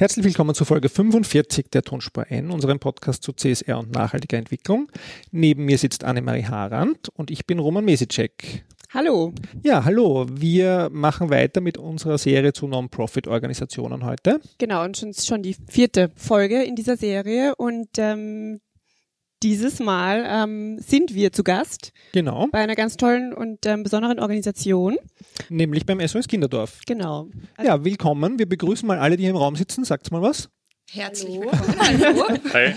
Herzlich willkommen zu Folge 45 der Tonspur N, unserem Podcast zu CSR und nachhaltiger Entwicklung. Neben mir sitzt Annemarie Harand und ich bin Roman Mesicek. Hallo. Ja, hallo. Wir machen weiter mit unserer Serie zu Non-Profit-Organisationen heute. Genau, und schon, schon die vierte Folge in dieser Serie. Und ähm, dieses Mal ähm, sind wir zu Gast. Genau. Bei einer ganz tollen und ähm, besonderen Organisation. Nämlich beim SOS Kinderdorf. Genau. Also ja, willkommen. Wir begrüßen mal alle, die hier im Raum sitzen. Sagt mal was. Herzlich Hallo. willkommen. Hallo. Hi.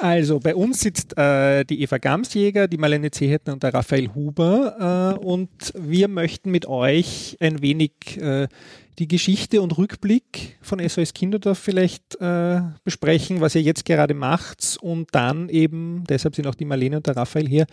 Also bei uns sitzt äh, die Eva Gamsjäger, die Marlene Zehetner und der Raphael Huber äh, und wir möchten mit euch ein wenig äh, die Geschichte und Rückblick von SOS Kinderdorf vielleicht äh, besprechen, was ihr jetzt gerade macht und dann eben, deshalb sind auch die Marlene und der Raphael hier,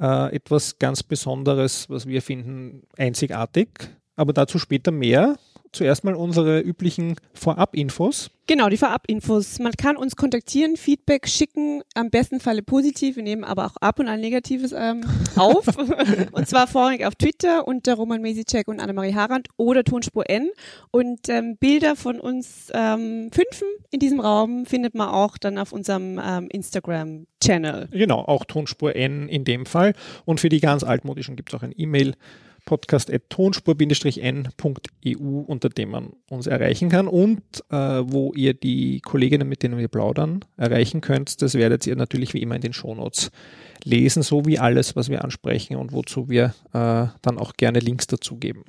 äh, etwas ganz Besonderes, was wir finden einzigartig. Aber dazu später mehr zuerst mal unsere üblichen Vorab-Infos. Genau, die Vorab-Infos. Man kann uns kontaktieren, Feedback schicken, am besten Falle positiv. Wir nehmen aber auch ab und an Negatives ähm, auf. und zwar vorrangig auf Twitter unter Roman Mesicek und Annemarie Harand oder Tonspur N. Und ähm, Bilder von uns ähm, fünfen in diesem Raum findet man auch dann auf unserem ähm, Instagram-Channel. Genau, auch Tonspur N in dem Fall. Und für die ganz altmodischen gibt es auch ein E-Mail podcast.tonspur-n.eu, unter dem man uns erreichen kann und äh, wo ihr die Kolleginnen, mit denen wir plaudern, erreichen könnt. Das werdet ihr natürlich wie immer in den Shownotes lesen, so wie alles, was wir ansprechen und wozu wir äh, dann auch gerne Links dazu geben.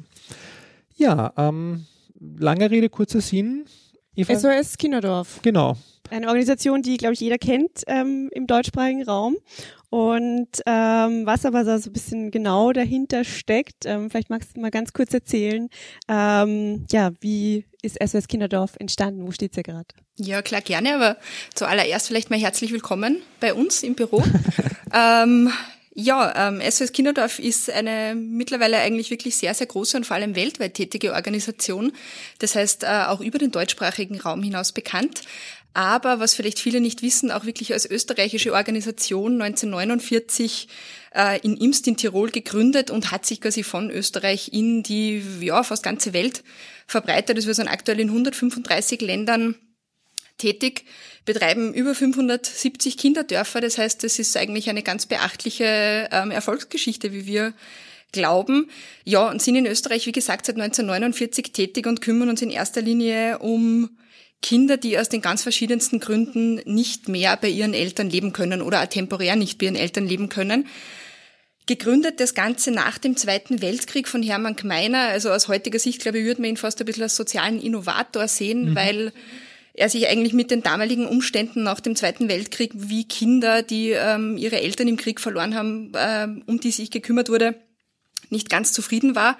Ja, ähm, lange Rede, kurzer Sinn. Eva? SOS Kinderdorf. Genau. Eine Organisation, die, glaube ich, jeder kennt ähm, im deutschsprachigen Raum. Und ähm, was aber so ein bisschen genau dahinter steckt, ähm, vielleicht magst du mal ganz kurz erzählen, ähm, ja, wie ist SOS Kinderdorf entstanden? Wo steht sie gerade? Ja, klar, gerne, aber zuallererst vielleicht mal herzlich willkommen bei uns im Büro. ähm, ja, ähm, SOS Kinderdorf ist eine mittlerweile eigentlich wirklich sehr, sehr große und vor allem weltweit tätige Organisation. Das heißt, äh, auch über den deutschsprachigen Raum hinaus bekannt aber was vielleicht viele nicht wissen, auch wirklich als österreichische Organisation 1949 äh, in Imst in Tirol gegründet und hat sich quasi von Österreich in die ja fast ganze Welt verbreitet. Also wir sind aktuell in 135 Ländern tätig, betreiben über 570 Kinderdörfer. Das heißt, das ist eigentlich eine ganz beachtliche ähm, Erfolgsgeschichte, wie wir glauben. Ja, und sind in Österreich, wie gesagt, seit 1949 tätig und kümmern uns in erster Linie um Kinder, die aus den ganz verschiedensten Gründen nicht mehr bei ihren Eltern leben können oder auch temporär nicht bei ihren Eltern leben können. Gegründet das Ganze nach dem Zweiten Weltkrieg von Hermann Gmeiner. Also aus heutiger Sicht, glaube ich, würde man ihn fast ein bisschen als sozialen Innovator sehen, mhm. weil er sich eigentlich mit den damaligen Umständen nach dem Zweiten Weltkrieg, wie Kinder, die ähm, ihre Eltern im Krieg verloren haben, ähm, um die sich gekümmert wurde, nicht ganz zufrieden war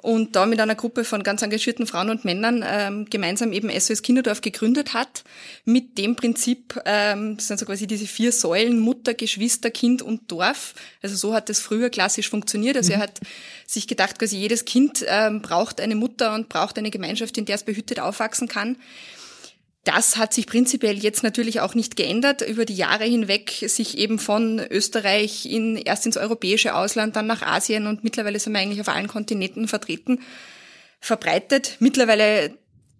und da mit einer Gruppe von ganz engagierten Frauen und Männern ähm, gemeinsam eben SOS Kinderdorf gegründet hat, mit dem Prinzip, ähm, das sind so quasi diese vier Säulen, Mutter, Geschwister, Kind und Dorf. Also so hat das früher klassisch funktioniert. Also mhm. er hat sich gedacht, quasi jedes Kind ähm, braucht eine Mutter und braucht eine Gemeinschaft, in der es behütet aufwachsen kann. Das hat sich prinzipiell jetzt natürlich auch nicht geändert. Über die Jahre hinweg sich eben von Österreich in, erst ins europäische Ausland, dann nach Asien und mittlerweile sind wir eigentlich auf allen Kontinenten vertreten, verbreitet. Mittlerweile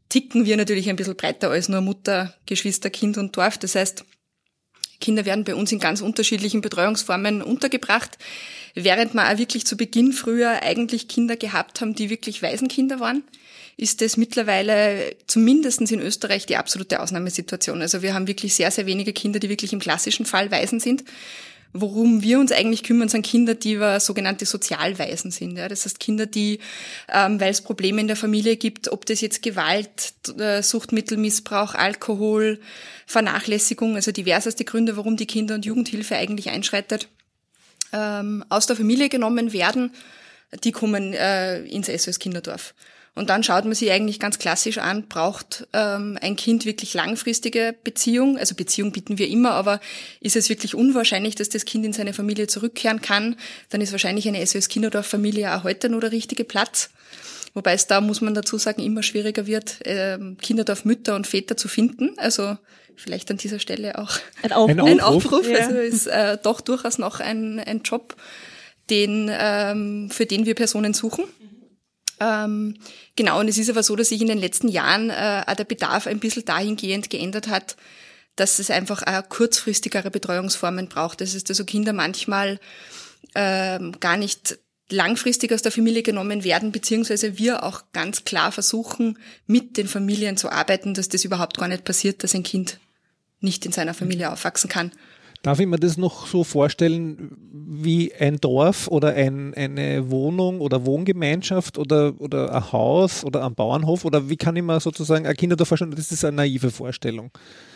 ticken wir natürlich ein bisschen breiter als nur Mutter, Geschwister, Kind und Dorf. Das heißt, Kinder werden bei uns in ganz unterschiedlichen Betreuungsformen untergebracht, während wir auch wirklich zu Beginn früher eigentlich Kinder gehabt haben, die wirklich Waisenkinder waren ist es mittlerweile zumindest in Österreich die absolute Ausnahmesituation. Also wir haben wirklich sehr, sehr wenige Kinder, die wirklich im klassischen Fall Waisen sind. Worum wir uns eigentlich kümmern, sind Kinder, die wir sogenannte Sozialwaisen sind. Ja? Das heißt Kinder, die, ähm, weil es Probleme in der Familie gibt, ob das jetzt Gewalt, äh, Suchtmittelmissbrauch, Alkohol, Vernachlässigung, also diverseste Gründe, warum die Kinder- und Jugendhilfe eigentlich einschreitet, ähm, aus der Familie genommen werden, die kommen äh, ins SOS Kinderdorf. Und dann schaut man sich eigentlich ganz klassisch an, braucht ähm, ein Kind wirklich langfristige Beziehung? Also Beziehung bieten wir immer, aber ist es wirklich unwahrscheinlich, dass das Kind in seine Familie zurückkehren kann? Dann ist wahrscheinlich eine SOS Kinderdorf-Familie auch heute nur der richtige Platz. Wobei es da, muss man dazu sagen, immer schwieriger wird, ähm, Kinderdorf-Mütter und Väter zu finden. Also vielleicht an dieser Stelle auch ein Aufruf. Ein Aufruf. Ja. Also ist äh, doch durchaus noch ein, ein Job, den, ähm, für den wir Personen suchen. Ähm, genau, und es ist aber so, dass sich in den letzten Jahren äh, der Bedarf ein bisschen dahingehend geändert hat, dass es einfach äh, kurzfristigere Betreuungsformen braucht. Das ist also Kinder manchmal ähm, gar nicht langfristig aus der Familie genommen werden, beziehungsweise wir auch ganz klar versuchen, mit den Familien zu arbeiten, dass das überhaupt gar nicht passiert, dass ein Kind nicht in seiner Familie aufwachsen kann. Darf ich mir das noch so vorstellen wie ein Dorf oder ein, eine Wohnung oder Wohngemeinschaft oder, oder ein Haus oder ein Bauernhof? Oder wie kann ich mir sozusagen ein Kinderdorf vorstellen? Das ist eine naive Vorstellung.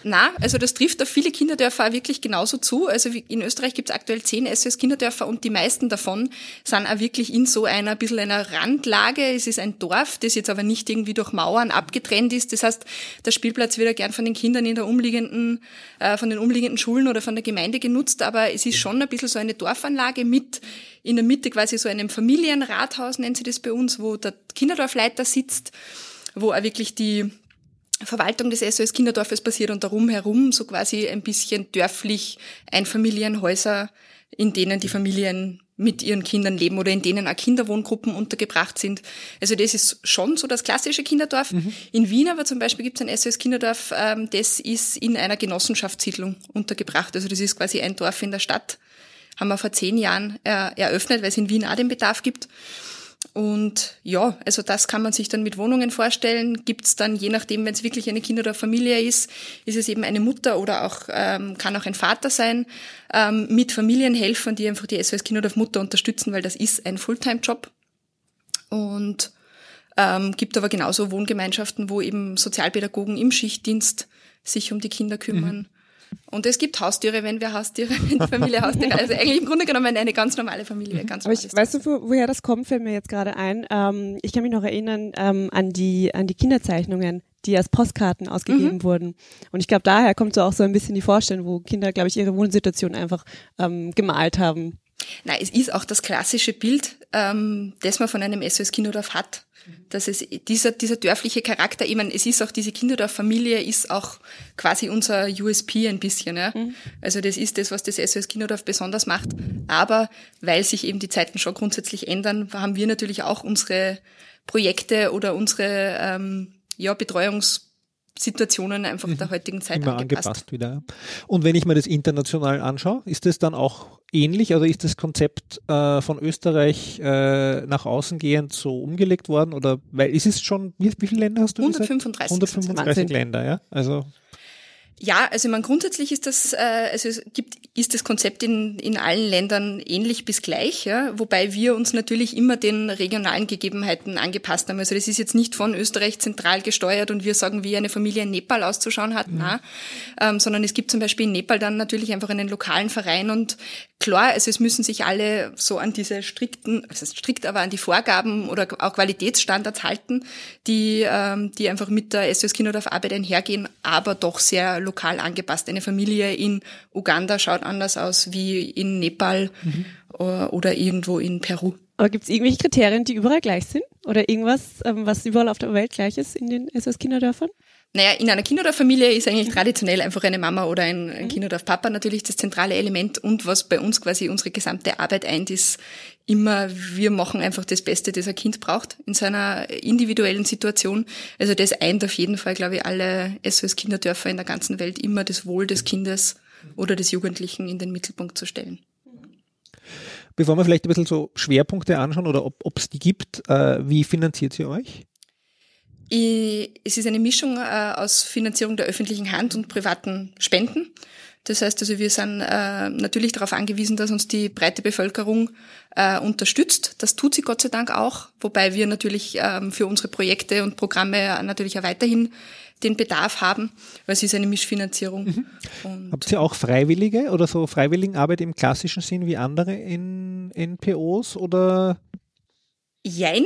Na, also das trifft auf viele Kinderdörfer wirklich genauso zu. Also in Österreich gibt es aktuell zehn SOS-Kinderdörfer und die meisten davon sind auch wirklich in so einer bisschen einer Randlage. Es ist ein Dorf, das jetzt aber nicht irgendwie durch Mauern abgetrennt ist. Das heißt, der Spielplatz wird ja gern von den Kindern in der umliegenden, äh, von den umliegenden Schulen oder von der Gemeinde genutzt, aber es ist schon ein bisschen so eine Dorfanlage mit in der Mitte quasi so einem Familienrathaus, nennt sie das bei uns, wo der Kinderdorfleiter sitzt, wo auch wirklich die Verwaltung des SOS Kinderdorfes passiert und darum herum so quasi ein bisschen dörflich Einfamilienhäuser, in denen die Familien mit ihren Kindern leben oder in denen auch Kinderwohngruppen untergebracht sind. Also das ist schon so das klassische Kinderdorf. Mhm. In Wien aber zum Beispiel gibt es ein SOS Kinderdorf, ähm, das ist in einer Genossenschaftssiedlung untergebracht. Also das ist quasi ein Dorf in der Stadt. Haben wir vor zehn Jahren äh, eröffnet, weil es in Wien auch den Bedarf gibt. Und ja, also das kann man sich dann mit Wohnungen vorstellen. Gibt es dann, je nachdem, wenn es wirklich eine Kinder- oder Familie ist, ist es eben eine Mutter oder auch ähm, kann auch ein Vater sein, ähm, mit Familienhelfern, die einfach die SOS Kinder- oder Mutter unterstützen, weil das ist ein Fulltime-Job. Und ähm, gibt aber genauso Wohngemeinschaften, wo eben Sozialpädagogen im Schichtdienst sich um die Kinder kümmern. Mhm. Und es gibt Haustiere, wenn wir Haustiere, wenn die Familie Haustiere. Also eigentlich im Grunde genommen eine ganz normale Familie. Ganz Aber ich, weißt du, wo, woher das kommt, fällt mir jetzt gerade ein. Ähm, ich kann mich noch erinnern ähm, an die an die Kinderzeichnungen, die als Postkarten ausgegeben mhm. wurden. Und ich glaube, daher kommt so auch so ein bisschen die Vorstellung, wo Kinder, glaube ich, ihre Wohnsituation einfach ähm, gemalt haben. Nein, es ist auch das klassische Bild, ähm, das man von einem SOS Kinderdorf hat. Dass es dieser, dieser dörfliche Charakter, ich meine, es ist auch diese Kinderdorf-Familie ist auch quasi unser USP ein bisschen. Ja? Mhm. Also das ist das, was das SOS Kinderdorf besonders macht. Aber weil sich eben die Zeiten schon grundsätzlich ändern, haben wir natürlich auch unsere Projekte oder unsere ähm, ja, Betreuungs Situationen einfach mhm. der heutigen Zeit Immer angepasst. angepasst wieder. Und wenn ich mir das international anschaue, ist das dann auch ähnlich? Also ist das Konzept äh, von Österreich äh, nach außen gehend so umgelegt worden? Oder weil ist es schon, wie, wie viele Länder hast du 135. gesagt? 135 Länder, ja. Also ja, also man grundsätzlich ist das, äh, also es gibt, ist das Konzept in, in allen Ländern ähnlich bis gleich, ja, wobei wir uns natürlich immer den regionalen Gegebenheiten angepasst haben. Also das ist jetzt nicht von Österreich zentral gesteuert und wir sagen, wie eine Familie in Nepal auszuschauen hat, mhm. na, ähm, sondern es gibt zum Beispiel in Nepal dann natürlich einfach einen lokalen Verein und klar, also es müssen sich alle so an diese strikten, also strikt aber an die Vorgaben oder auch Qualitätsstandards halten, die, ähm, die einfach mit der SOS Kinderdorf Arbeit einhergehen, aber doch sehr lokal angepasst. Eine Familie in Uganda schaut anders aus wie in Nepal mhm. oder irgendwo in Peru. Aber gibt es irgendwelche Kriterien, die überall gleich sind? Oder irgendwas, ähm, was überall auf der Welt gleich ist in den SOS-Kinderdörfern? Naja, in einer Kinderdorffamilie ist eigentlich traditionell einfach eine Mama oder ein, ein mhm. Kinderdorf-Papa natürlich das zentrale Element und was bei uns quasi unsere gesamte Arbeit eint, ist immer, wir machen einfach das Beste, das ein Kind braucht in seiner individuellen Situation. Also das eint auf jeden Fall, glaube ich, alle SOS-Kinderdörfer in der ganzen Welt immer das Wohl des Kindes oder des Jugendlichen in den Mittelpunkt zu stellen. Bevor wir vielleicht ein bisschen so Schwerpunkte anschauen oder ob es die gibt, äh, wie finanziert ihr euch? Es ist eine Mischung äh, aus Finanzierung der öffentlichen Hand und privaten Spenden. Das heißt also, wir sind äh, natürlich darauf angewiesen, dass uns die breite Bevölkerung äh, unterstützt. Das tut sie Gott sei Dank auch, wobei wir natürlich ähm, für unsere Projekte und Programme natürlich auch weiterhin den Bedarf haben, weil es ist eine Mischfinanzierung. Mhm. Habt ihr auch Freiwillige oder so Freiwilligenarbeit im klassischen Sinn wie andere in NPOs oder Jein.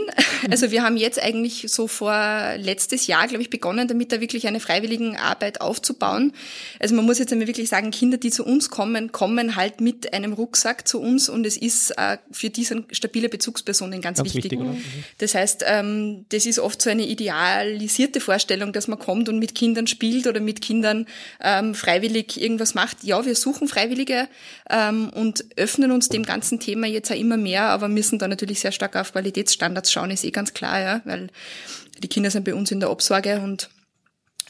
Also wir haben jetzt eigentlich so vor letztes Jahr, glaube ich, begonnen, damit da wirklich eine Freiwilligenarbeit aufzubauen. Also man muss jetzt einmal wirklich sagen, Kinder, die zu uns kommen, kommen halt mit einem Rucksack zu uns und es ist äh, für diese stabile Bezugspersonen ganz, ganz wichtig. wichtig mhm. das heißt, ähm, das ist oft so eine idealisierte Vorstellung, dass man kommt und mit Kindern spielt oder mit Kindern ähm, freiwillig irgendwas macht. Ja, wir suchen Freiwillige ähm, und öffnen uns dem ganzen Thema jetzt auch immer mehr, aber müssen da natürlich sehr stark auf Qualität Qualitätsstandards schauen, ist eh ganz klar, ja, weil die Kinder sind bei uns in der Obsorge und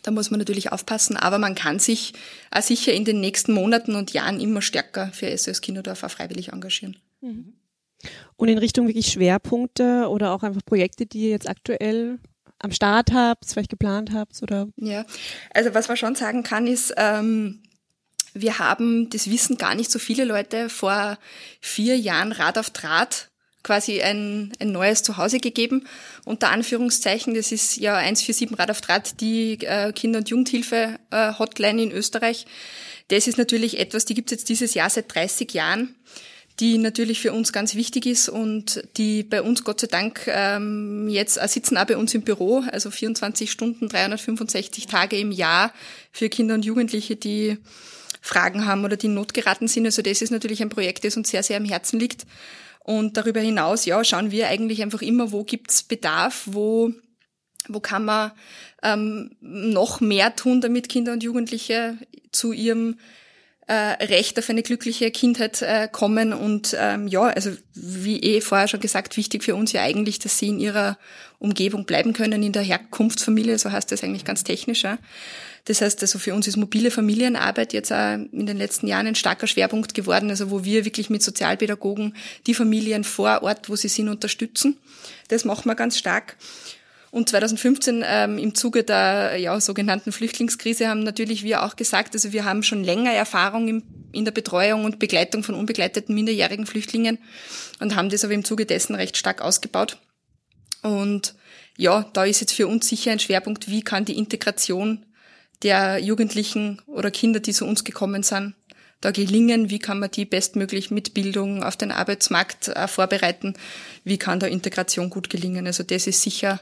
da muss man natürlich aufpassen, aber man kann sich auch sicher in den nächsten Monaten und Jahren immer stärker für SOS Kinderdorf auch freiwillig engagieren. Mhm. Und in Richtung wirklich Schwerpunkte oder auch einfach Projekte, die ihr jetzt aktuell am Start habt, vielleicht geplant habt oder? Ja, also was man schon sagen kann, ist, ähm, wir haben, das wissen gar nicht so viele Leute, vor vier Jahren Rad auf Draht quasi ein, ein neues Zuhause gegeben. Unter Anführungszeichen, das ist ja 147 Rad auf Draht, die äh, Kinder- und Jugendhilfe äh, in Österreich. Das ist natürlich etwas, die gibt es jetzt dieses Jahr seit 30 Jahren die natürlich für uns ganz wichtig ist und die bei uns Gott sei Dank ähm, jetzt äh, sitzen auch bei uns im Büro, also 24 Stunden, 365 Tage im Jahr für Kinder und Jugendliche, die Fragen haben oder die in Not geraten sind. Also das ist natürlich ein Projekt, das uns sehr, sehr am Herzen liegt. Und darüber hinaus, ja, schauen wir eigentlich einfach immer, wo gibt's Bedarf, wo, wo kann man ähm, noch mehr tun, damit Kinder und Jugendliche zu ihrem äh, Recht auf eine glückliche Kindheit äh, kommen. Und ähm, ja, also wie eh vorher schon gesagt, wichtig für uns ja eigentlich, dass sie in ihrer Umgebung bleiben können, in der Herkunftsfamilie, so heißt das eigentlich ganz technisch. Ja. Das heißt, also für uns ist mobile Familienarbeit jetzt auch in den letzten Jahren ein starker Schwerpunkt geworden, also wo wir wirklich mit Sozialpädagogen die Familien vor Ort, wo sie sind, unterstützen. Das machen wir ganz stark. Und 2015 ähm, im Zuge der ja, sogenannten Flüchtlingskrise haben natürlich wir auch gesagt, also wir haben schon länger Erfahrung im, in der Betreuung und Begleitung von unbegleiteten minderjährigen Flüchtlingen und haben das aber im Zuge dessen recht stark ausgebaut. Und ja, da ist jetzt für uns sicher ein Schwerpunkt, wie kann die Integration der Jugendlichen oder Kinder, die zu uns gekommen sind, da gelingen, wie kann man die bestmöglich mit Bildung auf den Arbeitsmarkt äh, vorbereiten, wie kann da Integration gut gelingen. Also das ist sicher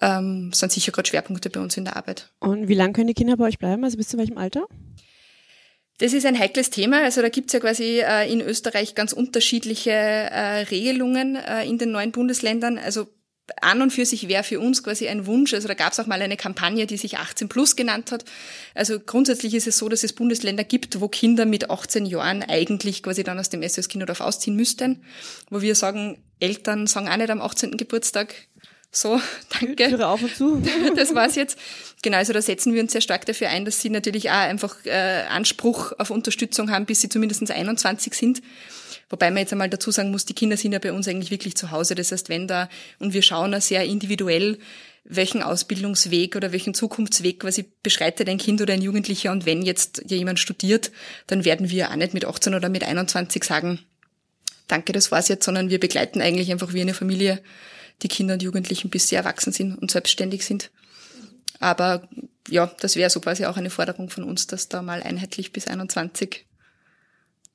ähm, sind sicher gerade Schwerpunkte bei uns in der Arbeit. Und wie lange können die Kinder bei euch bleiben? Also bis zu welchem Alter? Das ist ein heikles Thema. Also da gibt's ja quasi äh, in Österreich ganz unterschiedliche äh, Regelungen äh, in den neuen Bundesländern. Also an und für sich wäre für uns quasi ein Wunsch. Also da gab es auch mal eine Kampagne, die sich 18 plus genannt hat. Also grundsätzlich ist es so, dass es Bundesländer gibt, wo Kinder mit 18 Jahren eigentlich quasi dann aus dem SOS Kinderdorf ausziehen müssten. Wo wir sagen, Eltern sagen auch nicht am 18. Geburtstag, so, danke. Türe auf und zu. Das war's jetzt. Genau, also da setzen wir uns sehr stark dafür ein, dass sie natürlich auch einfach äh, Anspruch auf Unterstützung haben, bis sie zumindest 21 sind. Wobei man jetzt einmal dazu sagen muss, die Kinder sind ja bei uns eigentlich wirklich zu Hause. Das heißt, wenn da, und wir schauen da sehr individuell, welchen Ausbildungsweg oder welchen Zukunftsweg quasi beschreitet ein Kind oder ein Jugendlicher. Und wenn jetzt jemand studiert, dann werden wir auch nicht mit 18 oder mit 21 sagen, danke, das war's jetzt, sondern wir begleiten eigentlich einfach wie eine Familie die Kinder und Jugendlichen bis sie erwachsen sind und selbstständig sind. Aber ja, das wäre so quasi auch eine Forderung von uns, dass da mal einheitlich bis 21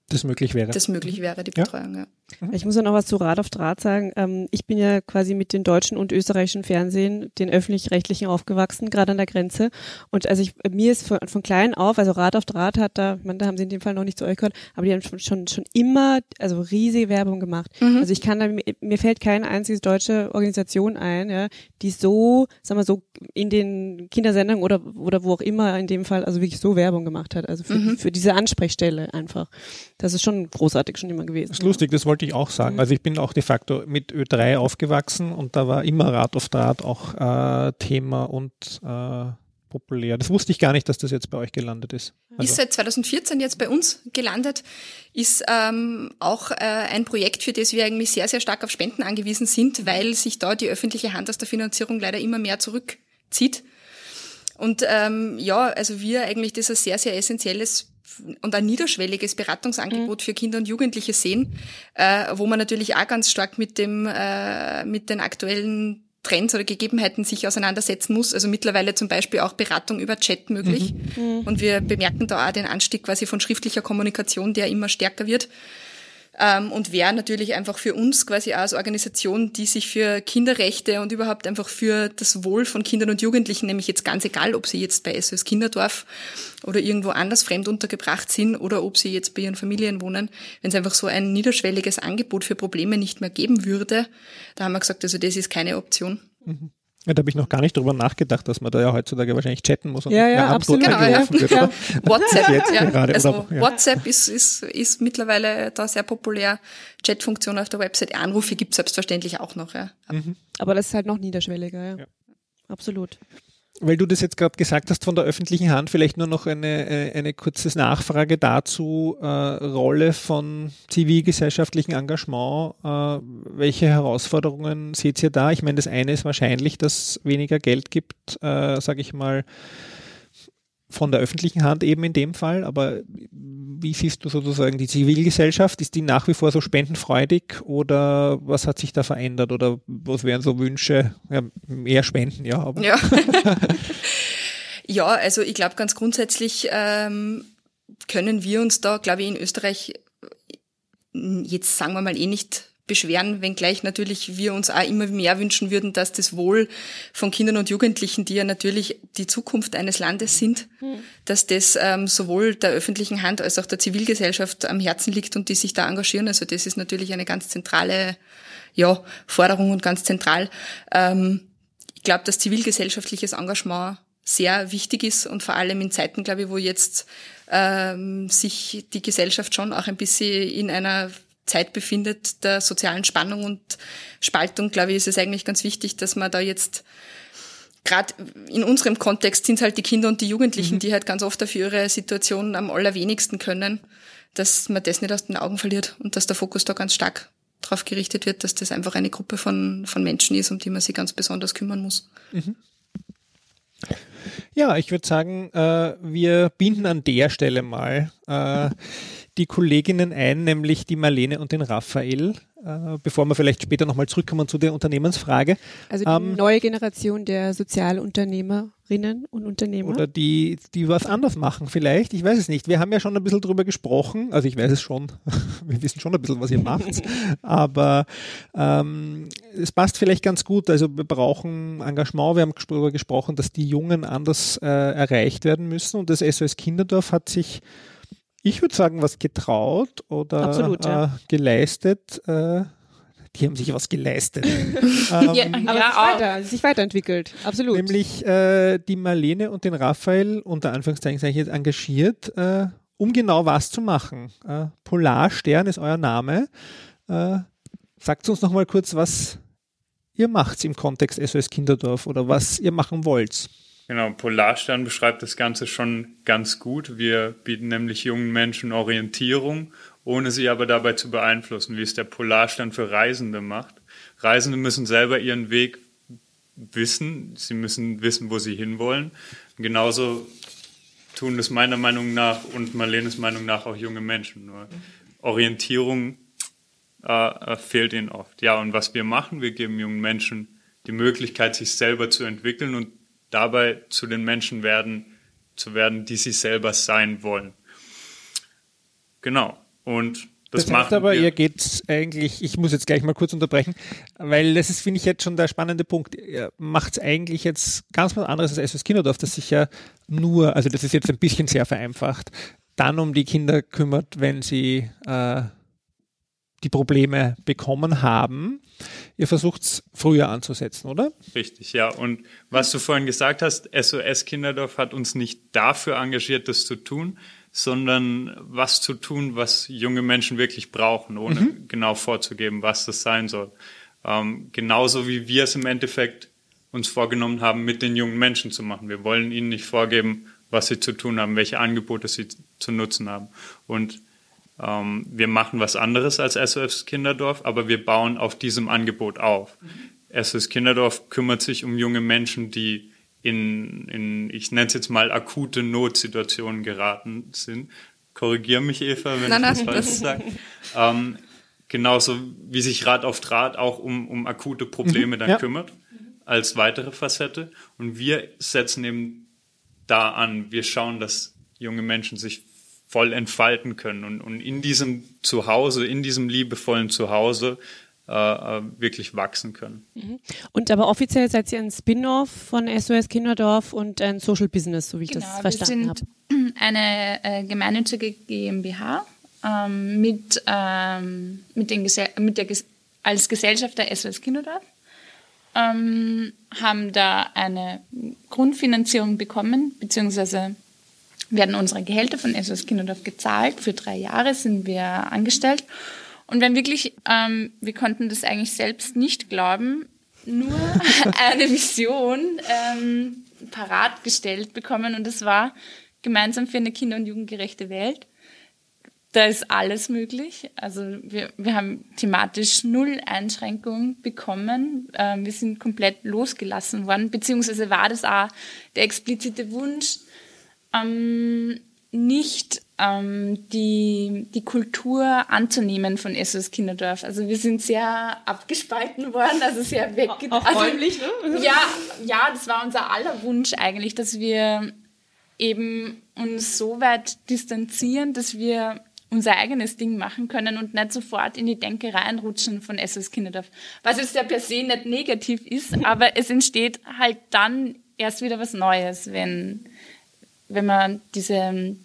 das möglich wäre. Das möglich wäre, die Betreuung, ja. ja. Mhm. Ich muss ja noch was zu Rad auf Draht sagen. Ähm, ich bin ja quasi mit den deutschen und österreichischen Fernsehen, den öffentlich-rechtlichen aufgewachsen, gerade an der Grenze. Und also ich, mir ist von, von klein auf, also Rad auf Draht hat da, man, da haben sie in dem Fall noch nicht zu euch gehört, aber die haben schon, schon, schon immer, also riesige Werbung gemacht. Mhm. Also ich kann da, mir fällt keine einzige deutsche Organisation ein, ja, die so, sagen wir so, in den Kindersendungen oder, oder wo auch immer in dem Fall, also wirklich so Werbung gemacht hat. Also für, mhm. für diese Ansprechstelle einfach. Das ist schon großartig schon immer gewesen. Das ist lustig, das wollte wollte ich auch sagen. Mhm. Also ich bin auch de facto mit Ö3 aufgewachsen und da war immer Rad auf Draht auch äh, Thema und äh, populär. Das wusste ich gar nicht, dass das jetzt bei euch gelandet ist. Also. Ist seit 2014 jetzt bei uns gelandet, ist ähm, auch äh, ein Projekt, für das wir eigentlich sehr, sehr stark auf Spenden angewiesen sind, weil sich da die öffentliche Hand aus der Finanzierung leider immer mehr zurückzieht. Und ähm, ja, also wir eigentlich das ein sehr, sehr essentielles und ein niederschwelliges Beratungsangebot mhm. für Kinder und Jugendliche sehen, äh, wo man natürlich auch ganz stark mit dem äh, mit den aktuellen Trends oder Gegebenheiten sich auseinandersetzen muss. Also mittlerweile zum Beispiel auch Beratung über Chat möglich. Mhm. mhm. Und wir bemerken da auch den Anstieg quasi von schriftlicher Kommunikation, der immer stärker wird. Ähm, und wäre natürlich einfach für uns quasi als Organisation, die sich für Kinderrechte und überhaupt einfach für das Wohl von Kindern und Jugendlichen, nämlich jetzt ganz egal, ob sie jetzt bei SOS Kinderdorf oder irgendwo anders fremd untergebracht sind oder ob sie jetzt bei ihren Familien wohnen, wenn es einfach so ein niederschwelliges Angebot für Probleme nicht mehr geben würde, da haben wir gesagt, also das ist keine Option. Mhm. Ja, da habe ich noch gar nicht drüber nachgedacht, dass man da ja heutzutage wahrscheinlich chatten muss. Und ja, ja, absolut. Genau, ja. Wird, ja. WhatsApp, jetzt ja. gerade, also oder, ja. WhatsApp ist, ist, ist mittlerweile da sehr populär. Chatfunktion auf der Website. Anrufe gibt es selbstverständlich auch noch. Ja. Mhm. Aber das ist halt noch niederschwelliger. Ja. ja. Absolut. Weil du das jetzt gerade gesagt hast von der öffentlichen Hand, vielleicht nur noch eine, äh, eine kurze Nachfrage dazu, äh, Rolle von zivilgesellschaftlichem Engagement. Äh, welche Herausforderungen seht ihr da? Ich meine, das eine ist wahrscheinlich, dass weniger Geld gibt, äh, sage ich mal, von der öffentlichen Hand eben in dem Fall, aber wie siehst du sozusagen die Zivilgesellschaft? Ist die nach wie vor so spendenfreudig oder was hat sich da verändert oder was wären so Wünsche? Ja, mehr Spenden, ja. Aber. Ja. ja, also ich glaube ganz grundsätzlich ähm, können wir uns da, glaube ich, in Österreich jetzt sagen wir mal eh nicht beschweren, wenngleich natürlich wir uns auch immer mehr wünschen würden, dass das Wohl von Kindern und Jugendlichen, die ja natürlich die Zukunft eines Landes sind, mhm. dass das ähm, sowohl der öffentlichen Hand als auch der Zivilgesellschaft am Herzen liegt und die sich da engagieren. Also das ist natürlich eine ganz zentrale ja, Forderung und ganz zentral. Ähm, ich glaube, dass zivilgesellschaftliches Engagement sehr wichtig ist und vor allem in Zeiten, glaube ich, wo jetzt ähm, sich die Gesellschaft schon auch ein bisschen in einer Zeit befindet der sozialen Spannung und Spaltung, glaube ich, ist es eigentlich ganz wichtig, dass man da jetzt gerade in unserem Kontext sind es halt die Kinder und die Jugendlichen, mhm. die halt ganz oft dafür ihre Situation am allerwenigsten können, dass man das nicht aus den Augen verliert und dass der Fokus da ganz stark darauf gerichtet wird, dass das einfach eine Gruppe von, von Menschen ist, um die man sich ganz besonders kümmern muss. Mhm. Ja, ich würde sagen, äh, wir binden an der Stelle mal äh, die Kolleginnen ein, nämlich die Marlene und den Raphael, äh, bevor wir vielleicht später nochmal zurückkommen zu der Unternehmensfrage. Also die ähm, neue Generation der Sozialunternehmerinnen und Unternehmer. Oder die, die was anders machen vielleicht. Ich weiß es nicht. Wir haben ja schon ein bisschen drüber gesprochen. Also ich weiß es schon. wir wissen schon ein bisschen, was ihr macht. Aber ähm, es passt vielleicht ganz gut. Also wir brauchen Engagement. Wir haben darüber gesprochen, dass die Jungen anders äh, erreicht werden müssen. Und das SOS Kinderdorf hat sich ich würde sagen, was getraut oder Absolut, ja. äh, geleistet. Äh, die haben sich was geleistet. ähm, ja, aber ja, sich, weiter, sich weiterentwickelt, absolut. Nämlich äh, die Marlene und den Raphael, unter Anführungszeichen sage ich jetzt, engagiert, äh, um genau was zu machen. Äh, Polarstern ist euer Name. Äh, sagt uns noch mal kurz, was ihr macht im Kontext SOS Kinderdorf oder was ihr machen wollt. Genau, Polarstern beschreibt das Ganze schon ganz gut. Wir bieten nämlich jungen Menschen Orientierung, ohne sie aber dabei zu beeinflussen, wie es der Polarstern für Reisende macht. Reisende müssen selber ihren Weg wissen, sie müssen wissen, wo sie hinwollen. genauso tun es meiner Meinung nach und Marlenes Meinung nach auch junge Menschen. Nur Orientierung äh, äh, fehlt ihnen oft. Ja, und was wir machen, wir geben jungen Menschen die Möglichkeit, sich selber zu entwickeln und dabei zu den Menschen werden, zu werden, die sie selber sein wollen. Genau. Und das, das heißt aber, wir. ihr geht eigentlich, ich muss jetzt gleich mal kurz unterbrechen, weil das ist, finde ich, jetzt schon der spannende Punkt. Ihr macht es eigentlich jetzt ganz was anderes als SS Kinderdorf, das sich ja nur, also das ist jetzt ein bisschen sehr vereinfacht, dann um die Kinder kümmert, wenn sie äh, die Probleme bekommen haben. Ihr versucht es früher anzusetzen, oder? Richtig, ja. Und was du vorhin gesagt hast, SOS Kinderdorf hat uns nicht dafür engagiert, das zu tun, sondern was zu tun, was junge Menschen wirklich brauchen, ohne mhm. genau vorzugeben, was das sein soll. Ähm, genauso wie wir es im Endeffekt uns vorgenommen haben, mit den jungen Menschen zu machen. Wir wollen ihnen nicht vorgeben, was sie zu tun haben, welche Angebote sie zu nutzen haben. Und ähm, wir machen was anderes als SOS Kinderdorf, aber wir bauen auf diesem Angebot auf. Mhm. SOS Kinderdorf kümmert sich um junge Menschen, die in, in ich nenne es jetzt mal, akute Notsituationen geraten sind. Korrigiere mich, Eva, wenn nein, ich das falsch sage. Ähm, genauso wie sich Rat auf Draht auch um, um akute Probleme mhm, dann ja. kümmert, als weitere Facette. Und wir setzen eben da an. Wir schauen, dass junge Menschen sich voll entfalten können und, und in diesem Zuhause, in diesem liebevollen Zuhause äh, äh wirklich wachsen können. Mhm. Und aber offiziell seid ihr ein Spin-off von SOS Kinderdorf und ein Social Business, so wie ich genau, das verstanden habe. Wir sind eine äh, gemeinnützige GmbH ähm, mit, ähm, mit, den mit der als Gesellschaft der SOS Kinderdorf. ähm, haben da eine Grundfinanzierung bekommen, beziehungsweise werden unsere Gehälter von SOS Kinderdorf gezahlt. Für drei Jahre sind wir angestellt. Und wenn wirklich, ähm, wir konnten das eigentlich selbst nicht glauben, nur eine Vision ähm, parat gestellt bekommen und das war gemeinsam für eine kinder- und jugendgerechte Welt. Da ist alles möglich. Also wir, wir haben thematisch null Einschränkungen bekommen. Ähm, wir sind komplett losgelassen worden, beziehungsweise war das auch der explizite Wunsch, ähm, nicht ähm, die, die Kultur anzunehmen von SOS Kinderdorf. Also wir sind sehr abgespalten worden, also sehr. Auch räumlich, also, ne? Ja, ja, das war unser aller Wunsch eigentlich, dass wir eben uns so weit distanzieren, dass wir unser eigenes Ding machen können und nicht sofort in die Denke reinrutschen von SOS Kinderdorf. Was jetzt ja per se nicht negativ ist, aber es entsteht halt dann erst wieder was Neues, wenn, wenn man diese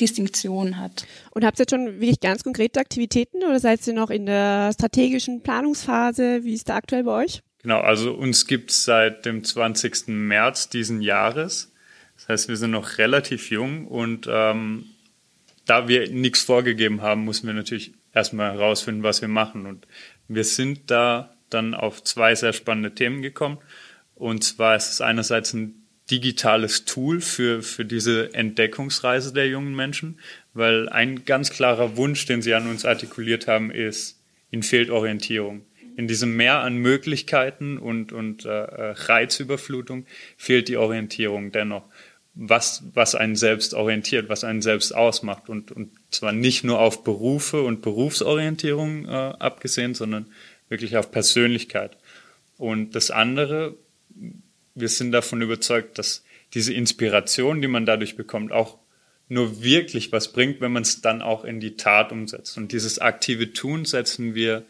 Distinktion hat. Und habt ihr jetzt schon wirklich ganz konkrete Aktivitäten oder seid ihr noch in der strategischen Planungsphase? Wie ist da aktuell bei euch? Genau, also uns gibt es seit dem 20. März diesen Jahres. Das heißt, wir sind noch relativ jung und ähm, da wir nichts vorgegeben haben, müssen wir natürlich erstmal herausfinden, was wir machen. Und wir sind da dann auf zwei sehr spannende Themen gekommen. Und zwar ist es einerseits ein digitales Tool für, für diese Entdeckungsreise der jungen Menschen, weil ein ganz klarer Wunsch, den sie an uns artikuliert haben, ist, ihnen fehlt Orientierung. In diesem Meer an Möglichkeiten und, und äh, äh Reizüberflutung fehlt die Orientierung dennoch, was, was einen selbst orientiert, was einen selbst ausmacht und, und zwar nicht nur auf Berufe und Berufsorientierung äh, abgesehen, sondern wirklich auf Persönlichkeit. Und das andere, wir sind davon überzeugt, dass diese Inspiration, die man dadurch bekommt, auch nur wirklich was bringt, wenn man es dann auch in die Tat umsetzt. Und dieses aktive Tun setzen wir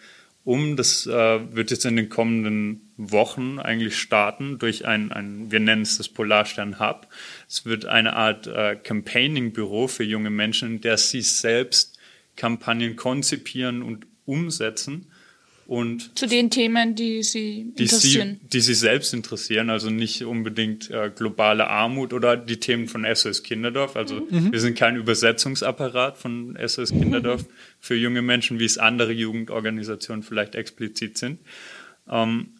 um. Das äh, wird jetzt in den kommenden Wochen eigentlich starten durch ein, ein wir nennen es das Polarstern Hub. Es wird eine Art äh, Campaigning-Büro für junge Menschen, in der sie selbst Kampagnen konzipieren und umsetzen und zu den Themen, die Sie die interessieren. Sie, die Sie selbst interessieren, also nicht unbedingt äh, globale Armut oder die Themen von SOS Kinderdorf. Also mhm. wir sind kein Übersetzungsapparat von SOS Kinderdorf mhm. für junge Menschen, wie es andere Jugendorganisationen vielleicht explizit sind. Ähm,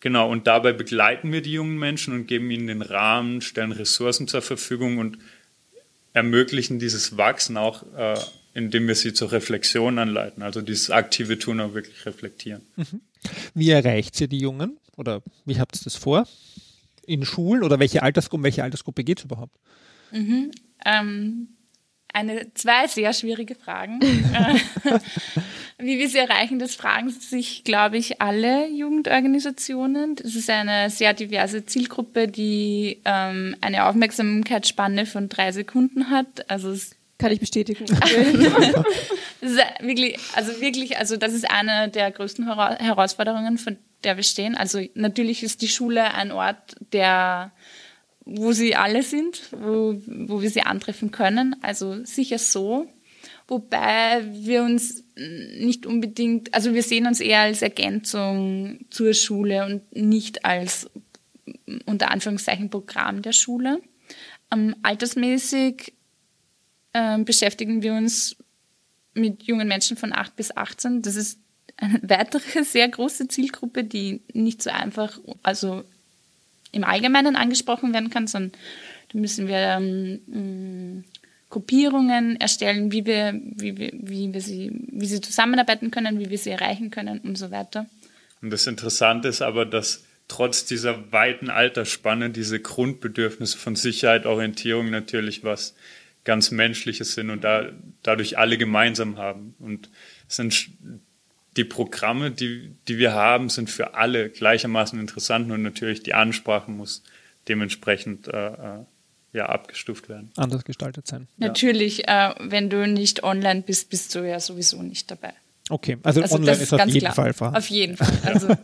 genau, und dabei begleiten wir die jungen Menschen und geben ihnen den Rahmen, stellen Ressourcen zur Verfügung und ermöglichen dieses Wachsen auch äh, indem wir sie zur Reflexion anleiten, also dieses aktive Tun auch wirklich reflektieren. Mhm. Wie erreicht ihr die Jungen oder wie habt ihr das vor? In Schulen oder welche Altersgruppe, um welche Altersgruppe geht es überhaupt? Mhm. Ähm, eine, zwei sehr schwierige Fragen. Wie wir sie erreichen, das fragen sich, glaube ich, alle Jugendorganisationen. Das ist eine sehr diverse Zielgruppe, die ähm, eine Aufmerksamkeitsspanne von drei Sekunden hat. Also es kann ich bestätigen. wirklich, also wirklich, also das ist eine der größten Herausforderungen, von der wir stehen. Also natürlich ist die Schule ein Ort, der, wo sie alle sind, wo, wo wir sie antreffen können. Also sicher so. Wobei wir uns nicht unbedingt, also wir sehen uns eher als Ergänzung zur Schule und nicht als unter Anführungszeichen Programm der Schule. Ähm, altersmäßig äh, beschäftigen wir uns mit jungen Menschen von 8 bis 18. Das ist eine weitere sehr große Zielgruppe, die nicht so einfach, also im Allgemeinen angesprochen werden kann, sondern da müssen wir ähm, Gruppierungen erstellen, wie wir, wie wir, wie wir sie, wie sie zusammenarbeiten können, wie wir sie erreichen können und so weiter. Und das Interessante ist aber, dass trotz dieser weiten Altersspanne diese Grundbedürfnisse von Sicherheit, Orientierung natürlich was ganz Menschliches sind und da, dadurch alle gemeinsam haben. Und sind die Programme, die, die wir haben, sind für alle gleichermaßen interessant und natürlich die Ansprache muss dementsprechend äh, äh ja, abgestuft werden. Anders gestaltet sein. Natürlich, ja. äh, wenn du nicht online bist, bist du ja sowieso nicht dabei. Okay, also, also online ist, ist auf jeden klar. Fall vorhanden. Auf jeden Fall. Also,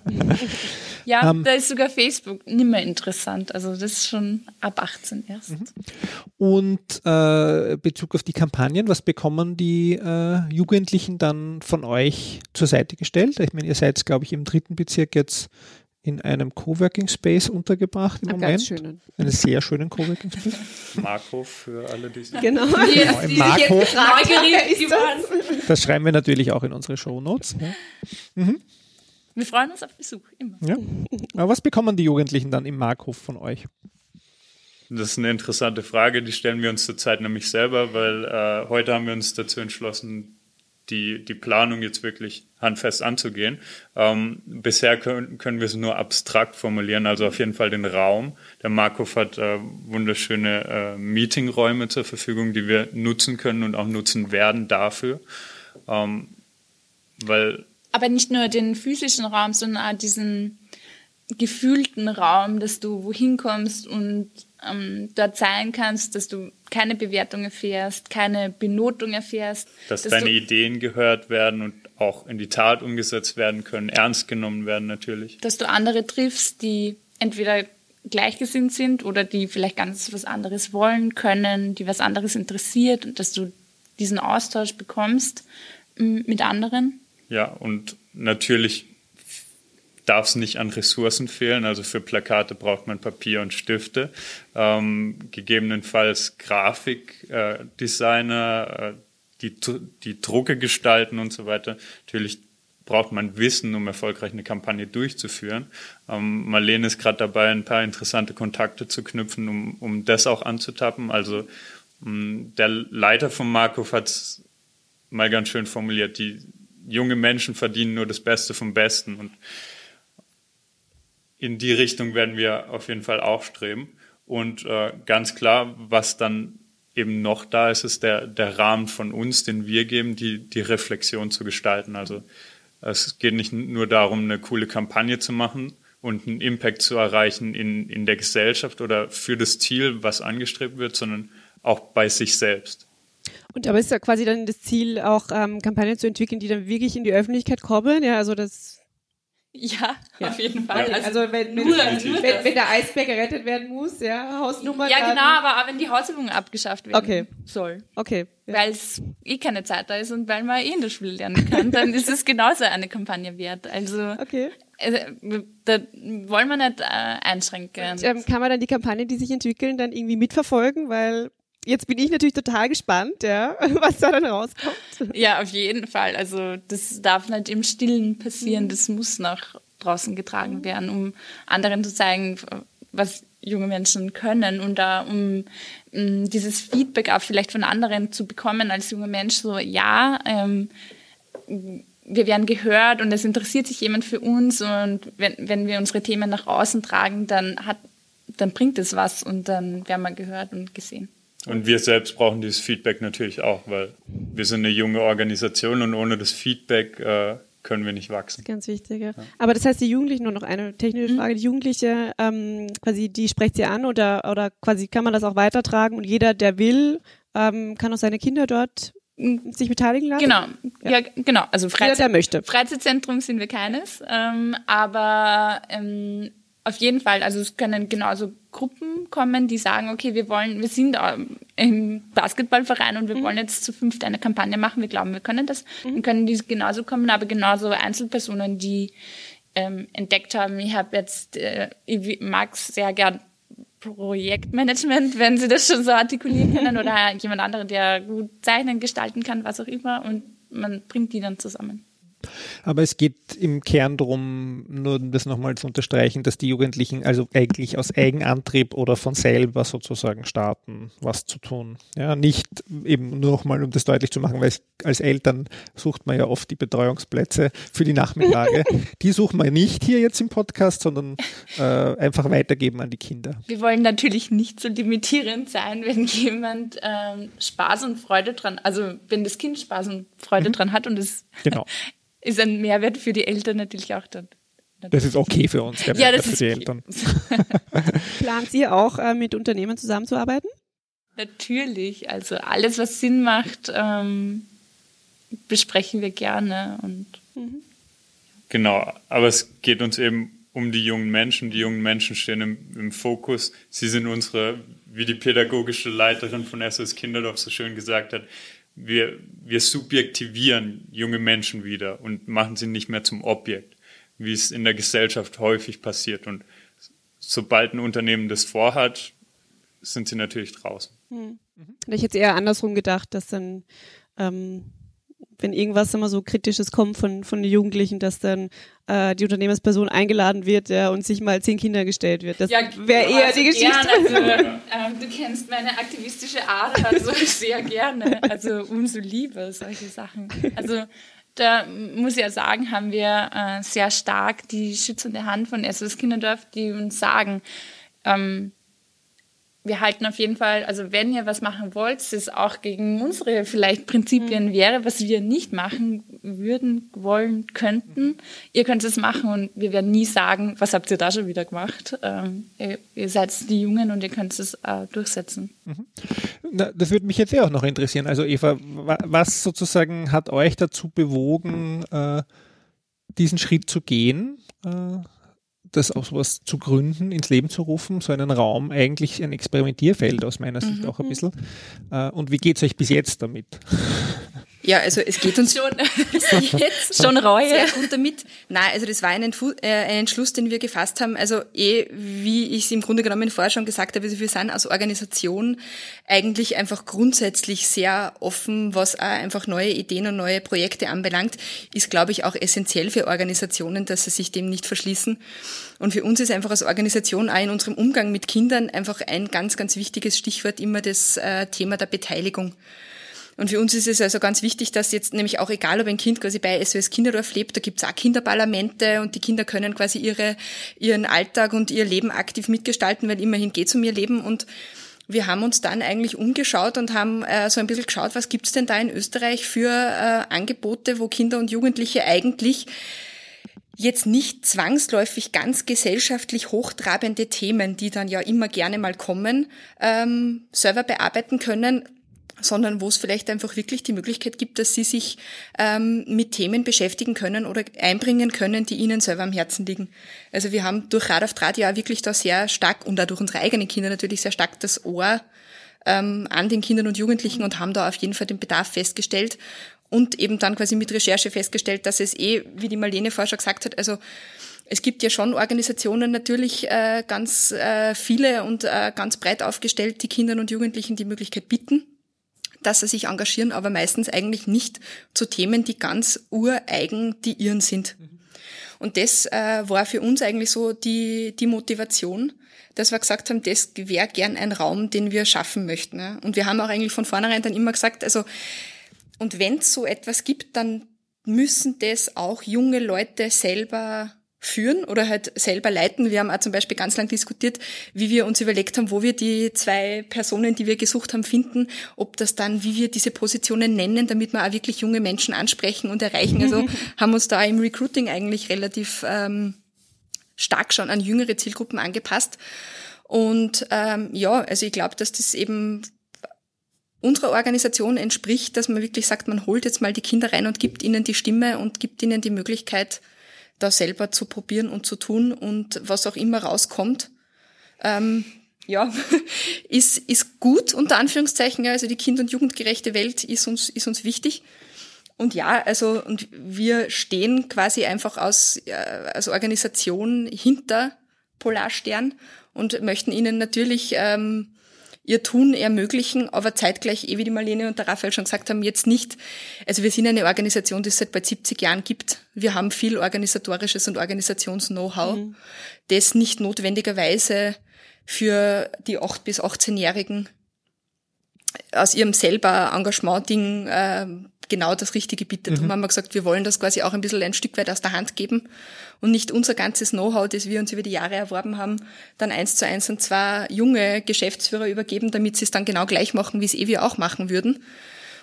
ja, ähm, da ist sogar Facebook nicht mehr interessant. Also das ist schon ab 18 erst. Mhm. Und äh, Bezug auf die Kampagnen, was bekommen die äh, Jugendlichen dann von euch zur Seite gestellt? Ich meine, ihr seid, glaube ich, im dritten Bezirk jetzt in einem Coworking Space untergebracht im Am Moment. ganz schönen. Einen sehr schönen Coworking Space. Marco für alle, die es Genau. Die Genau, im die sich Markthof. jetzt neugierig Ist das? Das schreiben wir natürlich auch in unsere Shownotes. Ja. Wir freuen uns auf Besuch, immer. Ja. Aber was bekommen die Jugendlichen dann im Markhof von euch? Das ist eine interessante Frage, die stellen wir uns zurzeit nämlich selber, weil äh, heute haben wir uns dazu entschlossen, die, die Planung jetzt wirklich handfest anzugehen. Ähm, bisher können, können wir es nur abstrakt formulieren, also auf jeden Fall den Raum. Der Markov hat äh, wunderschöne äh, Meetingräume zur Verfügung, die wir nutzen können und auch nutzen werden dafür. Ähm, weil Aber nicht nur den physischen Raum, sondern auch diesen gefühlten Raum, dass du wohin kommst und ähm, dort sein kannst, dass du keine Bewertung erfährst, keine Benotung erfährst. dass, dass deine Ideen gehört werden und auch in die Tat umgesetzt werden können, ernst genommen werden natürlich. dass du andere triffst, die entweder gleichgesinnt sind oder die vielleicht ganz was anderes wollen können, die was anderes interessiert und dass du diesen Austausch bekommst m, mit anderen. Ja, und natürlich darf es nicht an Ressourcen fehlen. Also für Plakate braucht man Papier und Stifte. Ähm, gegebenenfalls Grafikdesigner, äh, äh, die, die Drucke gestalten und so weiter. Natürlich braucht man Wissen, um erfolgreich eine Kampagne durchzuführen. Ähm, Marlene ist gerade dabei, ein paar interessante Kontakte zu knüpfen, um, um das auch anzutappen. Also mh, der Leiter von Markov hat es mal ganz schön formuliert, die junge Menschen verdienen nur das Beste vom Besten. Und in die Richtung werden wir auf jeden Fall auch streben. Und äh, ganz klar, was dann eben noch da ist, ist der, der Rahmen von uns, den wir geben, die, die Reflexion zu gestalten. Also es geht nicht nur darum, eine coole Kampagne zu machen und einen Impact zu erreichen in, in der Gesellschaft oder für das Ziel, was angestrebt wird, sondern auch bei sich selbst. Und aber ist ja quasi dann das Ziel, auch ähm, Kampagnen zu entwickeln, die dann wirklich in die Öffentlichkeit kommen. Ja, also das. Ja, Ja. auf jeden Fall. Ja. Also wenn, wenn, Nur- wenn, wenn der Eisberg gerettet werden muss, ja, Hausnummer. ja, genau, aber auch wenn die Hausübung abgeschafft werden Okay. soll. Okay. Ja. Weil es eh keine Zeit da ist und weil man eh in der Schule lernen kann, dann ist es genauso eine Kampagne wert. Also Okay. also, da wollen wir nicht äh, einschränken. Und, ähm, kann man dann die Kampagnen, die sich entwickeln, dann irgendwie mitverfolgen? Weil jetzt bin ich natürlich total gespannt, ja, was da dann rauskommt. Ja, auf jeden Fall. Also das darf nicht im Stillen passieren. Das muss nach draußen getragen werden, um anderen zu zeigen, was junge Menschen können und da um um dieses Feedback auch vielleicht von anderen zu bekommen als junger Mensch, so ja, ähm, wir werden gehört und es interessiert sich jemand für uns und wenn, wenn wir unsere Themen nach außen tragen, dann hat dann bringt es was und dann werden wir gehört und gesehen. Und wir selbst brauchen dieses Feedback natürlich auch, weil wir sind eine junge Organisation und ohne das Feedback äh, können wir nicht wachsen. Ganz wichtig, ja. Aber das heißt, die Jugendlichen, nur noch eine technische Frage, die Jugendliche, ähm, quasi, die sprecht sie an oder, oder quasi kann man das auch weitertragen und jeder, der will, ähm, kann auch seine Kinder dort sich beteiligen lassen? Genau, ja, genau. Also Jeder, Freizeit, der möchte. Freizeitzentrum sind wir keines, ähm, aber ähm, auf jeden Fall, also es können genauso Gruppen kommen, die sagen, okay, wir wollen, wir sind ähm, im Basketballverein und wir wollen jetzt zu fünft eine Kampagne machen, wir glauben, wir können das, dann können die genauso kommen, aber genauso Einzelpersonen, die ähm, entdeckt haben, ich habe jetzt, äh, ich mag sehr gern Projektmanagement, wenn sie das schon so artikulieren können, oder jemand anderen, der gut zeichnen, gestalten kann, was auch immer, und man bringt die dann zusammen. Aber es geht im Kern darum, nur um das nochmal zu unterstreichen, dass die Jugendlichen also eigentlich aus Eigenantrieb oder von selber sozusagen starten, was zu tun. Ja, nicht eben nur nochmal, um das deutlich zu machen, weil es, als Eltern sucht man ja oft die Betreuungsplätze für die Nachmittage. die suchen wir nicht hier jetzt im Podcast, sondern äh, einfach weitergeben an die Kinder. Wir wollen natürlich nicht so limitierend sein, wenn jemand ähm, Spaß und Freude dran, also wenn das Kind Spaß und Freude dran hat und es Genau. ist ein Mehrwert für die Eltern natürlich auch dann. Das ist okay für uns, der Ja, Mehrwert das für ist die okay. Eltern. Plant ihr auch äh, mit Unternehmen zusammenzuarbeiten? Natürlich, also alles, was Sinn macht, ähm, besprechen wir gerne und Genau, aber es geht uns eben um die jungen Menschen. Die jungen Menschen stehen im, im Fokus. Sie sind unsere, wie die pädagogische Leiterin von SOS Kinderdorf so schön gesagt hat, wir, wir subjektivieren junge Menschen wieder und machen sie nicht mehr zum Objekt. wie es in der Gesellschaft häufig passiert. Und sobald ein Unternehmen das vorhat, sind sie natürlich draußen. Hm. Ich hätte eher andersrum gedacht, dass dann ähm, wenn irgendwas immer so Kritisches kommt von, von den Jugendlichen, dass dann äh, die Unternehmensperson eingeladen wird ja, und sich mal zehn Kinder gestellt wird. Das Ja, wäre eher also die Geschichte. Gern, also, ähm, du kennst meine aktivistische Ader, also sehr gerne. Also umso lieber solche Sachen. Also da muss ich ja sagen, haben wir äh, sehr stark die schützende Hand von SOS Kinderdorf, die uns sagen, ähm, wir halten auf jeden Fall, also wenn ihr was machen wollt, das auch gegen unsere vielleicht Prinzipien Mhm. wäre, was wir nicht machen würden, wollen, könnten, ihr könnt es machen und wir werden nie sagen, was habt ihr da schon wieder gemacht? Ähm, ihr, ihr seid die Jungen und ihr könnt es äh, durchsetzen. Na, das würde mich jetzt eh auch noch interessieren. Also Eva, wa- was sozusagen hat euch dazu bewogen, äh, diesen Schritt zu gehen, äh, das auch sowas zu gründen, ins Leben zu rufen, so einen Raum, eigentlich ein Experimentierfeld aus meiner Sicht auch ein bisschen. Äh, und wie geht es euch bis jetzt damit? Ja, also es geht uns Schon, jetzt schon Reue. sehr gut damit. Nein, also das war ein, Entfu äh, ein Entschluss, den wir gefasst haben. Also eh, wie ich es im Grunde genommen vorher schon gesagt habe, also wir sind als Organisation eigentlich einfach grundsätzlich sehr offen, was auch einfach neue Ideen und neue Projekte anbelangt. Ist, glaube ich, auch essentiell für Organisationen, dass sie sich dem nicht verschließen. Und für uns ist einfach als Organisation auch in unserem Umgang mit Kindern einfach ein ganz, ganz wichtiges Stichwort immer das äh, Thema der Beteiligung. Und für uns ist es also ganz wichtig, dass jetzt nämlich auch egal, ob ein Kind quasi bei SOS Kinderdorf lebt, da gibt's auch Kinderparlamente und die Kinder können quasi ihre, ihren Alltag und ihr Leben aktiv mitgestalten, weil immerhin geht's um ihr Leben. Und wir haben uns dann eigentlich umgeschaut und haben äh, so ein bisschen geschaut, was gibt's denn da in Österreich für äh, Angebote, wo Kinder und Jugendliche eigentlich jetzt nicht zwangsläufig ganz gesellschaftlich hochtrabende Themen, die dann ja immer gerne mal kommen, ähm, selber bearbeiten können, sondern wo es vielleicht einfach wirklich die Möglichkeit gibt, dass sie sich ähm, mit Themen beschäftigen können oder einbringen können, die ihnen selber am Herzen liegen. Also wir haben durch Rad auf Draht ja wirklich da sehr stark und auch durch unsere eigenen Kinder natürlich sehr stark das Ohr ähm, an den Kindern und Jugendlichen und haben da auf jeden Fall den Bedarf festgestellt und eben dann quasi mit Recherche festgestellt, dass es eh, wie die Marlene vorher schon gesagt hat, also es gibt ja schon Organisationen natürlich äh, ganz äh, viele und äh, ganz breit aufgestellt, die Kindern und Jugendlichen die Möglichkeit bieten, dass sie sich engagieren, aber meistens eigentlich nicht zu Themen, die ganz ureigen, die ihren sind. Und das äh, war für uns eigentlich so die, die Motivation, dass wir gesagt haben, das wäre gern ein Raum, den wir schaffen möchten. Ne? Und wir haben auch eigentlich von vornherein dann immer gesagt, also und wenn es so etwas gibt, dann müssen das auch junge Leute selber führen oder halt selber leiten. Wir haben auch zum Beispiel ganz lang diskutiert, wie wir uns überlegt haben, wo wir die zwei Personen, die wir gesucht haben, finden, ob das dann, wie wir diese Positionen nennen, damit wir auch wirklich junge Menschen ansprechen und erreichen. Also haben uns da im Recruiting eigentlich relativ ähm, stark schon an jüngere Zielgruppen angepasst. Und ähm, ja, also ich glaube, dass das eben unserer Organisation entspricht, dass man wirklich sagt, man holt jetzt mal die Kinder rein und gibt ihnen die Stimme und gibt ihnen die Möglichkeit, da selber zu probieren und zu tun und was auch immer rauskommt, ähm, ja, ist, ist gut, unter Anführungszeichen. Also die kind- und jugendgerechte Welt ist uns, ist uns wichtig. Und ja, also, und wir stehen quasi einfach als, äh, als Organisation hinter Polarstern und möchten ihnen natürlich ähm, ihr Tun ermöglichen, aber zeitgleich, eh wie die Marlene und der Raphael schon gesagt haben, jetzt nicht, also wir sind eine Organisation, die es seit bald 70 Jahren gibt. Wir haben viel organisatorisches und Organisations-Know-how, Mhm. das nicht notwendigerweise für die 8- bis 18-Jährigen aus ihrem selber Engagement-Ding äh, genau das Richtige bietet. Darum haben wir gesagt, wir wollen das quasi auch ein bisschen ein Stück weit aus der Hand geben und nicht unser ganzes Know-how, das wir uns über die Jahre erworben haben, dann eins zu eins an zwei junge Geschäftsführer übergeben, damit sie es dann genau gleich machen, wie es eh wir auch machen würden.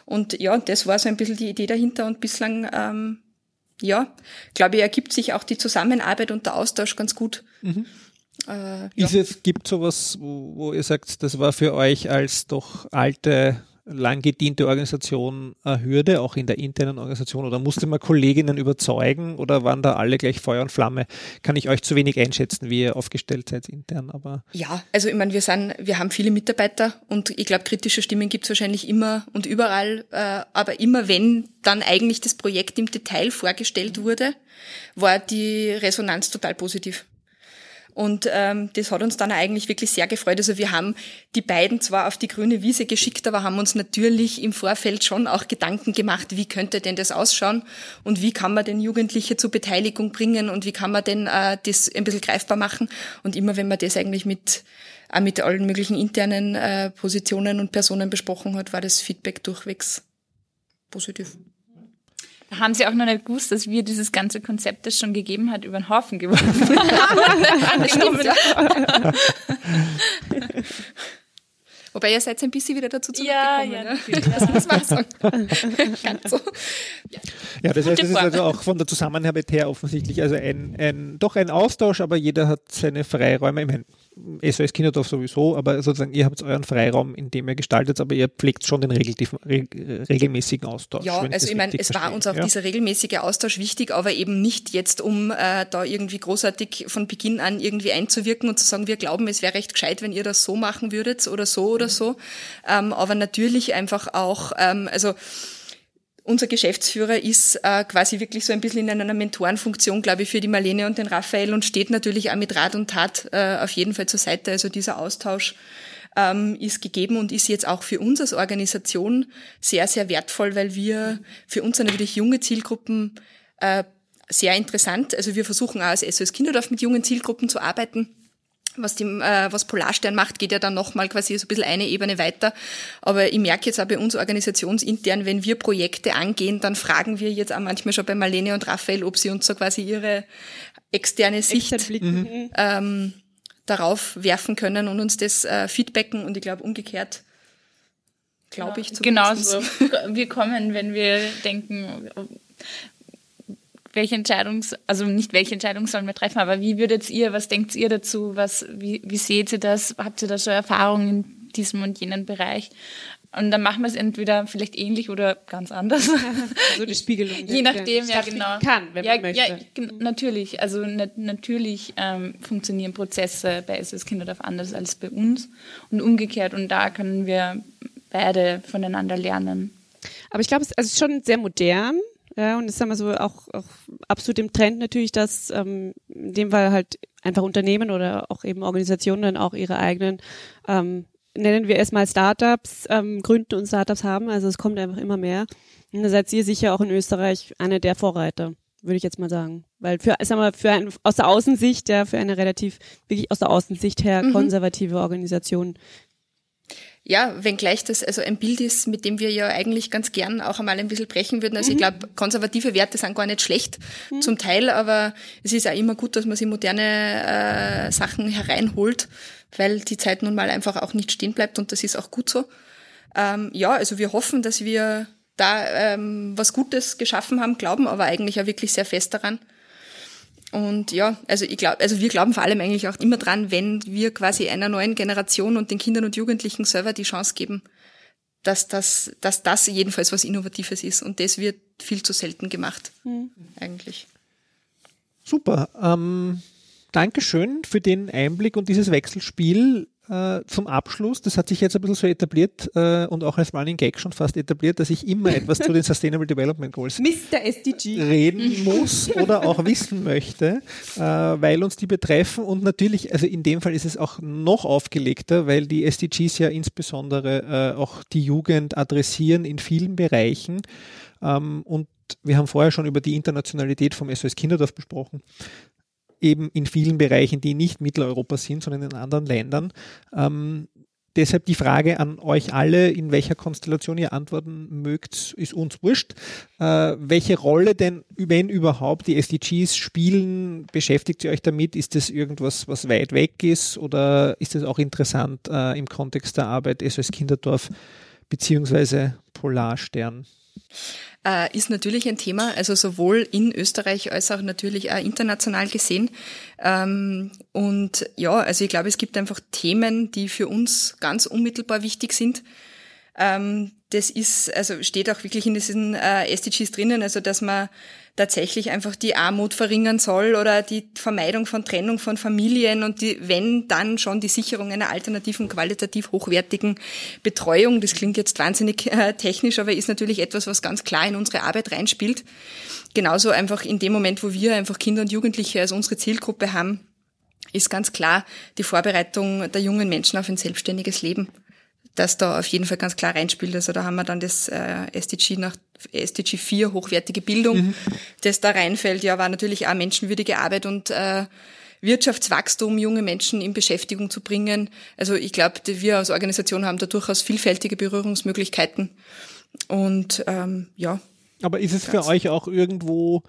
Und ja, das war so ein bisschen die Idee dahinter und bislang, ähm, ja, glaube ich, ergibt sich auch die Zusammenarbeit und der Austausch ganz gut. Äh, ja. Ist es, gibt sowas, wo, wo ihr sagt, das war für euch als doch alte lang gediente Organisation eine Hürde, auch in der internen Organisation? Oder musste man Kolleginnen überzeugen oder waren da alle gleich Feuer und Flamme? Kann ich euch zu wenig einschätzen, wie ihr aufgestellt seid intern, aber. Ja, also ich meine, wir sind, wir haben viele Mitarbeiter und ich glaube, kritische Stimmen gibt es wahrscheinlich immer und überall, äh, aber immer wenn dann eigentlich das Projekt im Detail vorgestellt wurde, war die Resonanz total positiv. Und ähm, das hat uns dann eigentlich wirklich sehr gefreut. Also wir haben die beiden zwar auf die grüne Wiese geschickt, aber haben uns natürlich im Vorfeld schon auch Gedanken gemacht, wie könnte denn das ausschauen und wie kann man denn Jugendliche zur Beteiligung bringen und wie kann man denn äh, das ein bisschen greifbar machen. Und immer wenn man das eigentlich mit auch mit allen möglichen internen äh, Positionen und Personen besprochen hat, war das Feedback durchwegs positiv. Da haben sie auch noch nicht gewusst, dass wir dieses ganze Konzept, das schon gegeben hat, über den Haufen geworfen haben. Wobei ihr seid ein bisschen wieder dazu zurückgekommen. Ja, ja, ne? das muss man sagen. Ganz so. Ja, ja das, heißt, das ist also auch von der Zusammenarbeit her offensichtlich also ein, ein, doch ein Austausch, aber jeder hat seine Freiräume. Ich meine, SOS Kinderdorf sowieso, aber sozusagen ihr habt euren Freiraum, in dem ihr gestaltet, aber ihr pflegt schon den regelmäßigen Austausch. Ja, also ich meine, es war uns auch ja. dieser regelmäßige Austausch wichtig, aber eben nicht jetzt, um äh, da irgendwie großartig von Beginn an irgendwie einzuwirken und zu sagen, wir glauben, es wäre recht gescheit, wenn ihr das so machen würdet oder so oder so. Ähm, aber natürlich einfach auch, ähm, also unser Geschäftsführer ist äh, quasi wirklich so ein bisschen in einer Mentorenfunktion, glaube ich, für die Marlene und den Raphael und steht natürlich auch mit Rat und Tat äh, auf jeden Fall zur Seite. Also dieser Austausch ähm, ist gegeben und ist jetzt auch für uns als Organisation sehr, sehr wertvoll, weil wir für uns natürlich junge Zielgruppen äh, sehr interessant. Also wir versuchen auch als SOS Kinderdorf mit jungen Zielgruppen zu arbeiten was, die, äh, was Polarstern macht, geht ja dann nochmal quasi so ein bisschen eine Ebene weiter. Aber ich merke jetzt auch bei uns organisationsintern, wenn wir Projekte angehen, dann fragen wir jetzt auch manchmal schon bei Marlene und Raphael, ob sie uns so quasi ihre externe Sicht mhm. ähm, darauf werfen können und uns das äh, feedbacken. Und ich glaube umgekehrt, glaube ich Genau so. Wir kommen, wenn wir denken, welche Entscheidung, also nicht welche Entscheidung sollen wir treffen, aber wie würdet ihr, was denkt ihr dazu, was, wie, wie seht ihr das, habt ihr da schon Erfahrungen in diesem und jenen Bereich? Und dann machen wir es entweder vielleicht ähnlich oder ganz anders. So die Spiegelung. Je nachdem, ja genau. Kann, wenn ja, man möchte. Ja, natürlich. Also na natürlich ähm, funktionieren Prozesse bei SS Kinderdorf anders als bei uns und umgekehrt. Und da können wir beide voneinander lernen. Aber ich glaube, es ist schon sehr modern, ja, und das ist wir so auch, auch absolut im Trend natürlich, dass ähm, in dem Fall halt einfach Unternehmen oder auch eben Organisationen dann auch ihre eigenen, ähm, nennen wir erstmal Startups, ähm, gründen und Startups haben. Also es kommt einfach immer mehr. Und da seid ihr sicher auch in Österreich eine der Vorreiter, würde ich jetzt mal sagen. Weil für, sagen wir, für ein, aus der Außensicht, ja, für eine relativ, wirklich aus der Außensicht her mhm. konservative Organisation ja, wenngleich das also ein Bild ist, mit dem wir ja eigentlich ganz gern auch einmal ein bisschen brechen würden. Also mhm. ich glaube, konservative Werte sind gar nicht schlecht mhm. zum Teil, aber es ist auch immer gut, dass man sich moderne äh, Sachen hereinholt, weil die Zeit nun mal einfach auch nicht stehen bleibt und das ist auch gut so. Ähm, ja, also wir hoffen, dass wir da ähm, was Gutes geschaffen haben, glauben aber eigentlich auch wirklich sehr fest daran. Und ja, also ich glaube, also wir glauben vor allem eigentlich auch immer dran, wenn wir quasi einer neuen Generation und den Kindern und Jugendlichen selber die Chance geben, dass das, dass das jedenfalls was Innovatives ist. Und das wird viel zu selten gemacht, mhm. eigentlich. Super. Ähm, Dankeschön für den Einblick und dieses Wechselspiel äh, zum Abschluss, das hat sich jetzt ein bisschen so etabliert äh, und auch als Running Gag schon fast etabliert, dass ich immer etwas zu den Sustainable Development Goals reden muss oder auch wissen möchte, äh, weil uns die betreffen. Und natürlich, also in dem Fall ist es auch noch aufgelegter, weil die SDGs ja insbesondere äh, auch die Jugend adressieren in vielen Bereichen. Ähm, und wir haben vorher schon über die Internationalität vom SOS Kinderdorf besprochen eben in vielen Bereichen, die nicht Mitteleuropa sind, sondern in anderen Ländern. Ähm, deshalb die Frage an euch alle, in welcher Konstellation ihr antworten mögt, ist uns wurscht. Äh, welche Rolle denn, wenn überhaupt, die SDGs spielen? Beschäftigt ihr euch damit? Ist das irgendwas, was weit weg ist oder ist das auch interessant äh, im Kontext der Arbeit SOS Kinderdorf beziehungsweise Polarstern? Äh, ist natürlich ein Thema, also sowohl in Österreich als auch natürlich auch international gesehen. Ähm, und ja, also ich glaube, es gibt einfach Themen, die für uns ganz unmittelbar wichtig sind. Ähm, das ist, also steht auch wirklich in diesen äh, SDGs drinnen, also dass man tatsächlich einfach die Armut verringern soll oder die Vermeidung von Trennung von Familien und die, wenn dann schon die Sicherung einer alternativen, qualitativ hochwertigen Betreuung. Das klingt jetzt wahnsinnig äh, technisch, aber ist natürlich etwas, was ganz klar in unsere Arbeit reinspielt. Genauso einfach in dem Moment, wo wir einfach Kinder und Jugendliche als unsere Zielgruppe haben, ist ganz klar die Vorbereitung der jungen Menschen auf ein selbstständiges Leben das da auf jeden Fall ganz klar reinspielt. Also da haben wir dann das äh, SDG nach SDG 4, hochwertige Bildung, mhm. das da reinfällt. Ja, war natürlich auch menschenwürdige Arbeit und äh, Wirtschaftswachstum, junge Menschen in Beschäftigung zu bringen. Also ich glaube, wir als Organisation haben da durchaus vielfältige Berührungsmöglichkeiten. Und ähm, ja. Aber ist es für euch auch irgendwo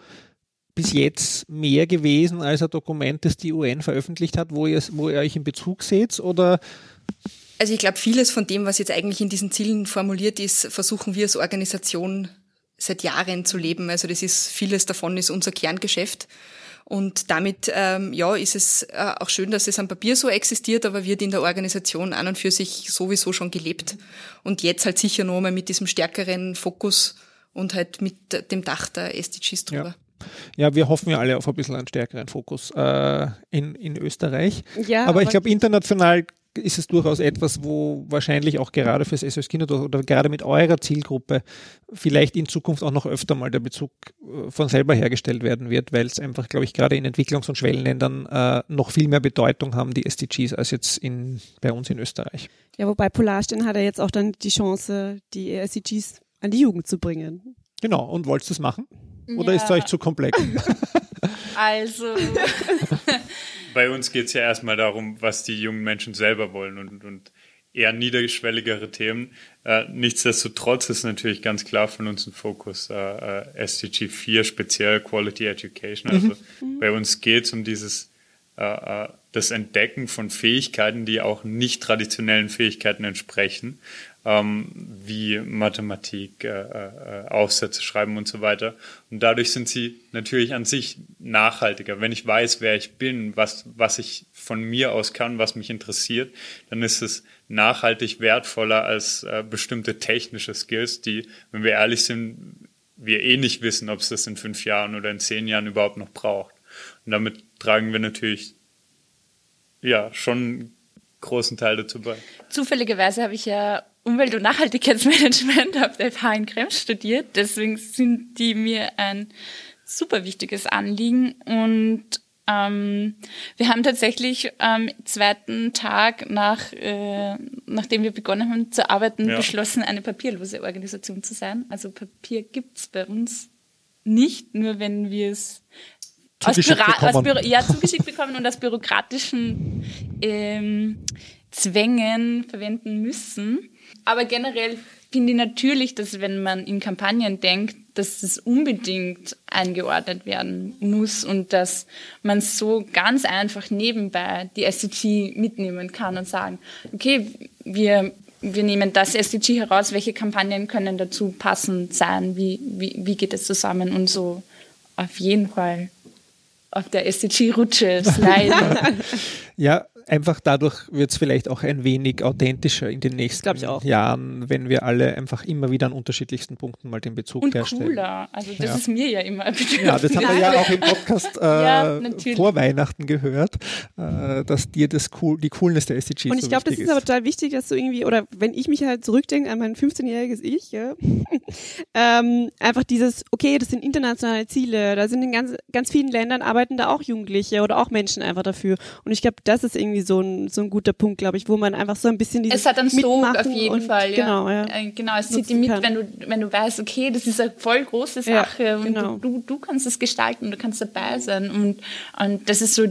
bis jetzt mehr gewesen als ein Dokument, das die UN veröffentlicht hat, wo ihr, wo ihr euch in Bezug seht? Oder also ich glaube, vieles von dem, was jetzt eigentlich in diesen Zielen formuliert ist, versuchen wir als Organisation seit Jahren zu leben. Also das ist vieles davon ist unser Kerngeschäft. Und damit ähm, ja, ist es äh, auch schön, dass es am Papier so existiert, aber wird in der Organisation an und für sich sowieso schon gelebt. Und jetzt halt sicher nur mal mit diesem stärkeren Fokus und halt mit dem Dach der SDGs drüber. Ja. ja wir hoffen ja alle auf ein bisschen einen stärkeren Fokus äh, in, in Österreich. Ja, aber, aber ich glaube, international ist es durchaus etwas, wo wahrscheinlich auch gerade fürs SOS Kinderdorf oder gerade mit eurer Zielgruppe vielleicht in Zukunft auch noch öfter mal der Bezug äh, von selber hergestellt werden wird, weil es einfach, glaube ich, gerade in Entwicklungs- und Schwellenländern äh, noch viel mehr Bedeutung haben, die SDGs, als jetzt in, bei uns in Österreich. Ja, wobei Polarstern hat er jetzt auch dann die Chance, die SDGs an die Jugend zu bringen. Genau, und wolltest du es machen? Oder ja. ist es euch zu komplex? also bei uns geht es ja erstmal darum, was die jungen Menschen selber wollen und, und eher niederschwelligere Themen. Äh, nichtsdestotrotz ist natürlich ganz klar von uns ein Fokus äh, äh SDG 4, speziell Quality Education. Also mhm. bei uns geht es um dieses äh, äh, das Entdecken von Fähigkeiten, die auch nicht traditionellen Fähigkeiten entsprechen ähm, wie Mathematik, äh, äh, Aufsätze schreiben und so weiter. Und dadurch sind sie natürlich an sich nachhaltiger. Wenn ich weiß, wer ich bin, was, was ich von mir aus kann, was mich interessiert, dann ist es nachhaltig wertvoller als äh, bestimmte technische Skills, die, wenn wir ehrlich sind, wir eh nicht wissen, ob es das in fünf Jahren oder in zehn Jahren überhaupt noch braucht. Und damit tragen wir natürlich ja schon großen Teil dazu bei. Zufälligerweise habe ich ja Umwelt- und Nachhaltigkeitsmanagement auf der FH in Krems studiert. Deswegen sind die mir ein super wichtiges Anliegen. Und ähm, wir haben tatsächlich am zweiten Tag nach, äh, nachdem wir begonnen haben zu arbeiten, ja. beschlossen, eine papierlose Organisation zu sein. Also Papier gibt's bei uns nicht, nur wenn wir es aus, aus Büro ja, zugeschickt bekommen und aus bürokratischen ähm, Zwängen verwenden müssen. Aber generell finde ich natürlich, dass wenn man in Kampagnen denkt, dass das unbedingt eingeordnet werden muss und dass man so ganz einfach nebenbei die SDG mitnehmen kann und sagen, okay, wir, wir nehmen das SDG heraus, welche Kampagnen können dazu passend sein, wie, wie, wie geht es zusammen und so auf jeden Fall auf der SDG-Rutsche sliden. ja, einfach dadurch wird es vielleicht auch ein wenig authentischer in den nächsten Jahren, wenn wir alle einfach immer wieder an unterschiedlichsten Punkten mal den Bezug und herstellen. cooler. Also das ja. ist mir ja immer Ja, das haben wir ja auch im Podcast äh, ja, vor Weihnachten gehört, äh, dass dir das cool, die Coolness der SDGs Und ich so glaube, das ist, ist aber total wichtig, dass du irgendwie, oder wenn ich mich halt zurückdenke an mein 15-jähriges Ich, ja, ähm, einfach dieses, okay, das sind internationale Ziele, da sind in ganz, ganz vielen Ländern arbeiten da auch Jugendliche oder auch Menschen einfach dafür. Und ich glaube, das ist irgendwie irgendwie so ein, so ein guter Punkt, glaube ich, wo man einfach so ein bisschen dieses Es hat einen Sog auf jeden und, Fall, ja. Genau, ja. Äh, genau es zieht die mit, wenn du, wenn du weißt, okay, das ist eine voll große Sache ja, genau. und du, du kannst es gestalten, du kannst dabei sein und, und das ist so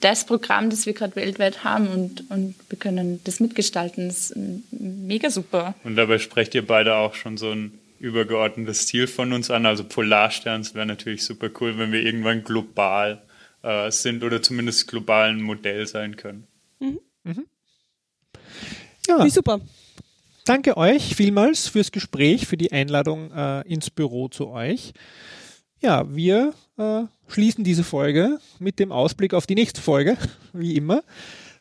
das Programm, das wir gerade weltweit haben und, und wir können das mitgestalten. Das ist mega super. Und dabei sprecht ihr beide auch schon so ein übergeordnetes Ziel von uns an. Also Polarsterns wäre natürlich super cool, wenn wir irgendwann global äh, sind oder zumindest globalen Modell sein können. Mhm. Mhm. Ja. Wie super. Danke euch vielmals fürs Gespräch, für die Einladung äh, ins Büro zu euch. Ja, wir äh, schließen diese Folge mit dem Ausblick auf die nächste Folge, wie immer.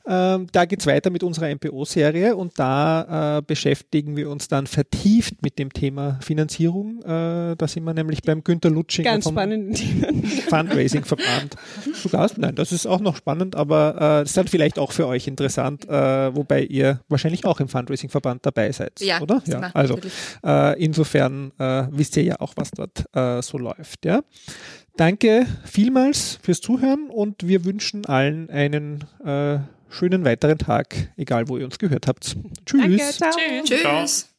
Ähm, da geht's weiter mit unserer MPO-Serie und da äh, beschäftigen wir uns dann vertieft mit dem Thema Finanzierung. Äh, da sind wir nämlich beim Günter Lutsching Ganz vom spannenden Themen. Fundraising-Verband zu Gast. Nein, das ist auch noch spannend, aber äh, das ist dann vielleicht auch für euch interessant, äh, wobei ihr wahrscheinlich auch im Fundraising-Verband dabei seid, Ja, oder? wir, also äh, insofern äh, wisst ihr ja auch, was dort äh, so läuft. Ja? Danke vielmals fürs Zuhören und wir wünschen allen einen äh, schönen weiteren Tag, egal wo ihr uns gehört habt. Tschüss. Danke, ciao. Tschüss. Tschüss. Ciao.